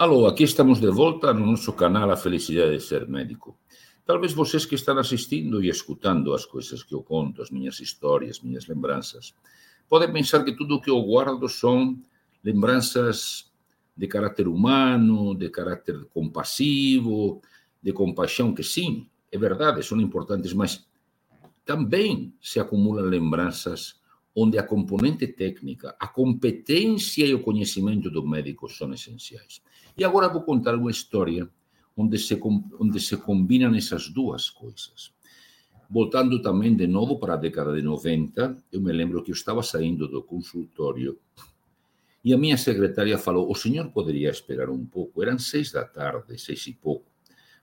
Alô, aqui estamos de volta no nosso canal A Felicidade de Ser Médico. Talvez vocês que estão assistindo e escutando as coisas que eu conto, as minhas histórias, minhas lembranças, podem pensar que tudo o que eu guardo são lembranças de caráter humano, de caráter compassivo, de compaixão, que sim, é verdade, são importantes, mas também se acumulam lembranças onde a componente técnica, a competência e o conhecimento do médico são essenciais. E agora vou contar uma história onde se, onde se combinam essas duas coisas. Voltando também de novo para a década de 90, eu me lembro que eu estava saindo do consultório e a minha secretária falou: O senhor poderia esperar um pouco? Eram seis da tarde, seis e pouco.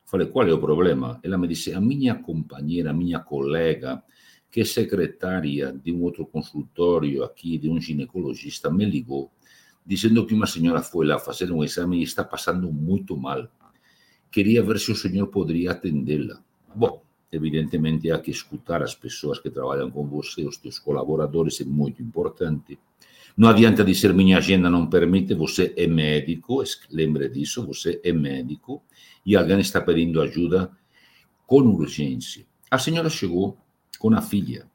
Falei: Qual é o problema? Ela me disse: A minha companheira, a minha colega, que secretária de um outro consultório aqui, de um ginecologista, me ligou, dizendo que uma senhora foi lá fazer um exame e está passando muito mal. Queria ver se o senhor poderia atendê-la. Bom, evidentemente há que escutar as pessoas que trabalham com você, os teus colaboradores, é muito importante. Não adianta dizer minha agenda não permite, você é médico, lembre disso, você é médico e alguém está pedindo ajuda com urgência. A senhora chegou com a filha.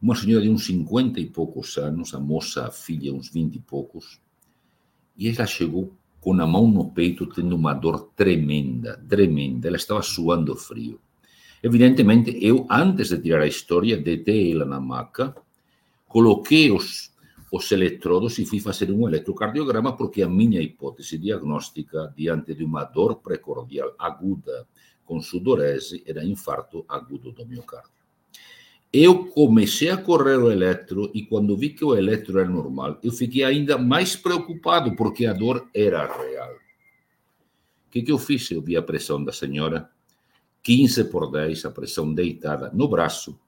Uma senhora de uns 50 e poucos anos, a moça, a filha, uns 20 e poucos, e ela chegou com a mão no peito, tendo uma dor tremenda, tremenda. Ela estava suando frio. Evidentemente, eu, antes de tirar a história, deitei ela na maca, coloquei os, os eletrodos e fui fazer um eletrocardiograma, porque a minha hipótese diagnóstica, diante de uma dor precordial aguda com sudorese, era infarto agudo do miocárdio. Eu comecei a correr o eletro e quando vi que o eletro era normal, eu fiquei ainda mais preocupado porque a dor era real. O que, que eu fiz? Eu vi a pressão da senhora, 15 por 10, a pressão deitada no braço.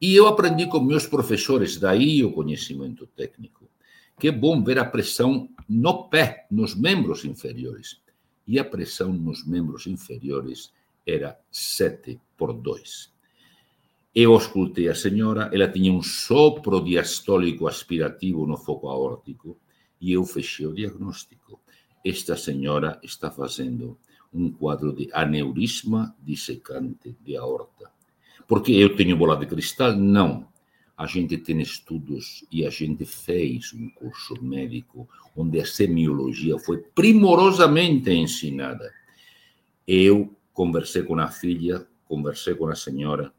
E eu aprendi com meus professores, daí o conhecimento técnico, que é bom ver a pressão no pé, nos membros inferiores. E a pressão nos membros inferiores era 7 por 2. Eu auscultei a senhora, ela tinha um sopro diastólico aspirativo no foco aórtico e eu fechei o diagnóstico. Esta senhora está fazendo um quadro de aneurisma dissecante de aorta. Porque eu tenho bola de cristal? Não. A gente tem estudos e a gente fez um curso médico onde a semiologia foi primorosamente ensinada. Eu conversei com a filha, conversei com a senhora,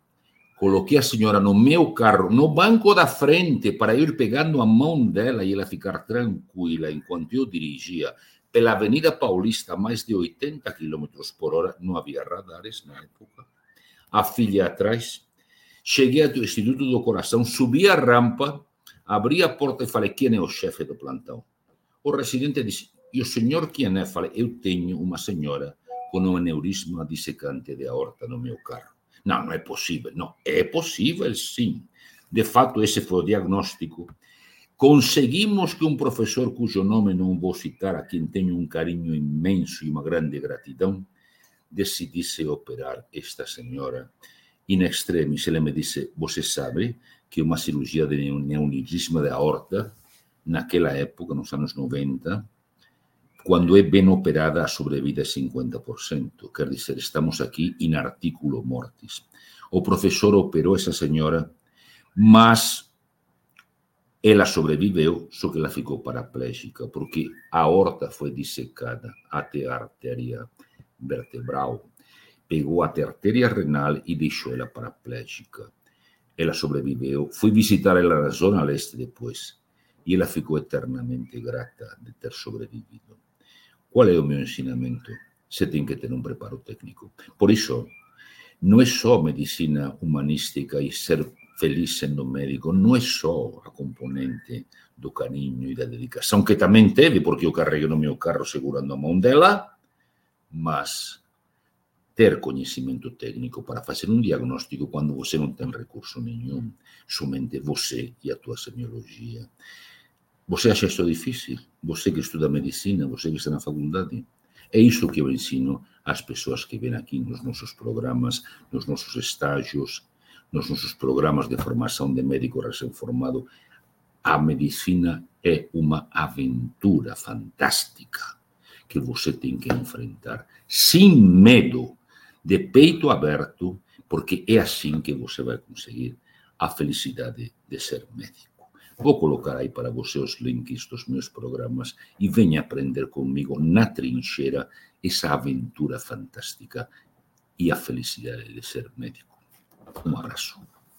Coloquei a senhora no meu carro, no banco da frente, para ir pegando a mão dela e ela ficar tranquila enquanto eu dirigia pela Avenida Paulista mais de 80 km por hora. Não havia radares na época. A filha atrás. Cheguei ao Instituto do Coração, subi a rampa, abri a porta e falei: Quem é o chefe do plantão? O residente disse: E o senhor quem é? Falei: Eu tenho uma senhora com um aneurisma dissecante de aorta no meu carro. Não, não é possível. Não, é possível sim. De fato, esse foi o diagnóstico. Conseguimos que um professor cujo nome não vou citar, a quem tenho um carinho imenso e uma grande gratidão, decidisse operar esta senhora in extremis. Ele me disse: Você sabe que uma cirurgia de neonidismo da aorta, naquela época, nos anos 90, quando é bem operada, a sobrevida é 50%. Quer dizer, estamos aqui in articulo mortis. O professor operou essa senhora, mas ela sobreviveu, só que ela ficou paraplégica, porque a aorta foi dissecada até a artéria vertebral, pegou até a artéria renal e deixou ela paraplégica. Ela sobreviveu. Fui visitar ela na zona leste depois, e ela ficou eternamente grata de ter sobrevivido. Qual é o meu ensinamento? Você tem que ter um preparo técnico. Por isso, não é só medicina humanística e ser feliz sendo médico, não é só a componente do carinho e da dedicação, que também teve, porque eu carreguei no meu carro segurando a mão dela, mas ter conhecimento técnico para fazer um diagnóstico quando você não tem recurso nenhum, somente você e a tua semiologia. Você acha isso difícil? Você que estuda medicina, você que está na faculdade? É isso que eu ensino às pessoas que vêm aqui nos nossos programas, nos nossos estágios, nos nossos programas de formação de médico recém-formado. A medicina é uma aventura fantástica que você tem que enfrentar, sem medo, de peito aberto, porque é assim que você vai conseguir a felicidade de ser médico. Vou colocar aí para você os links dos meus programas e venha aprender comigo na trincheira essa aventura fantástica e a felicidade de ser médico. Um abraço.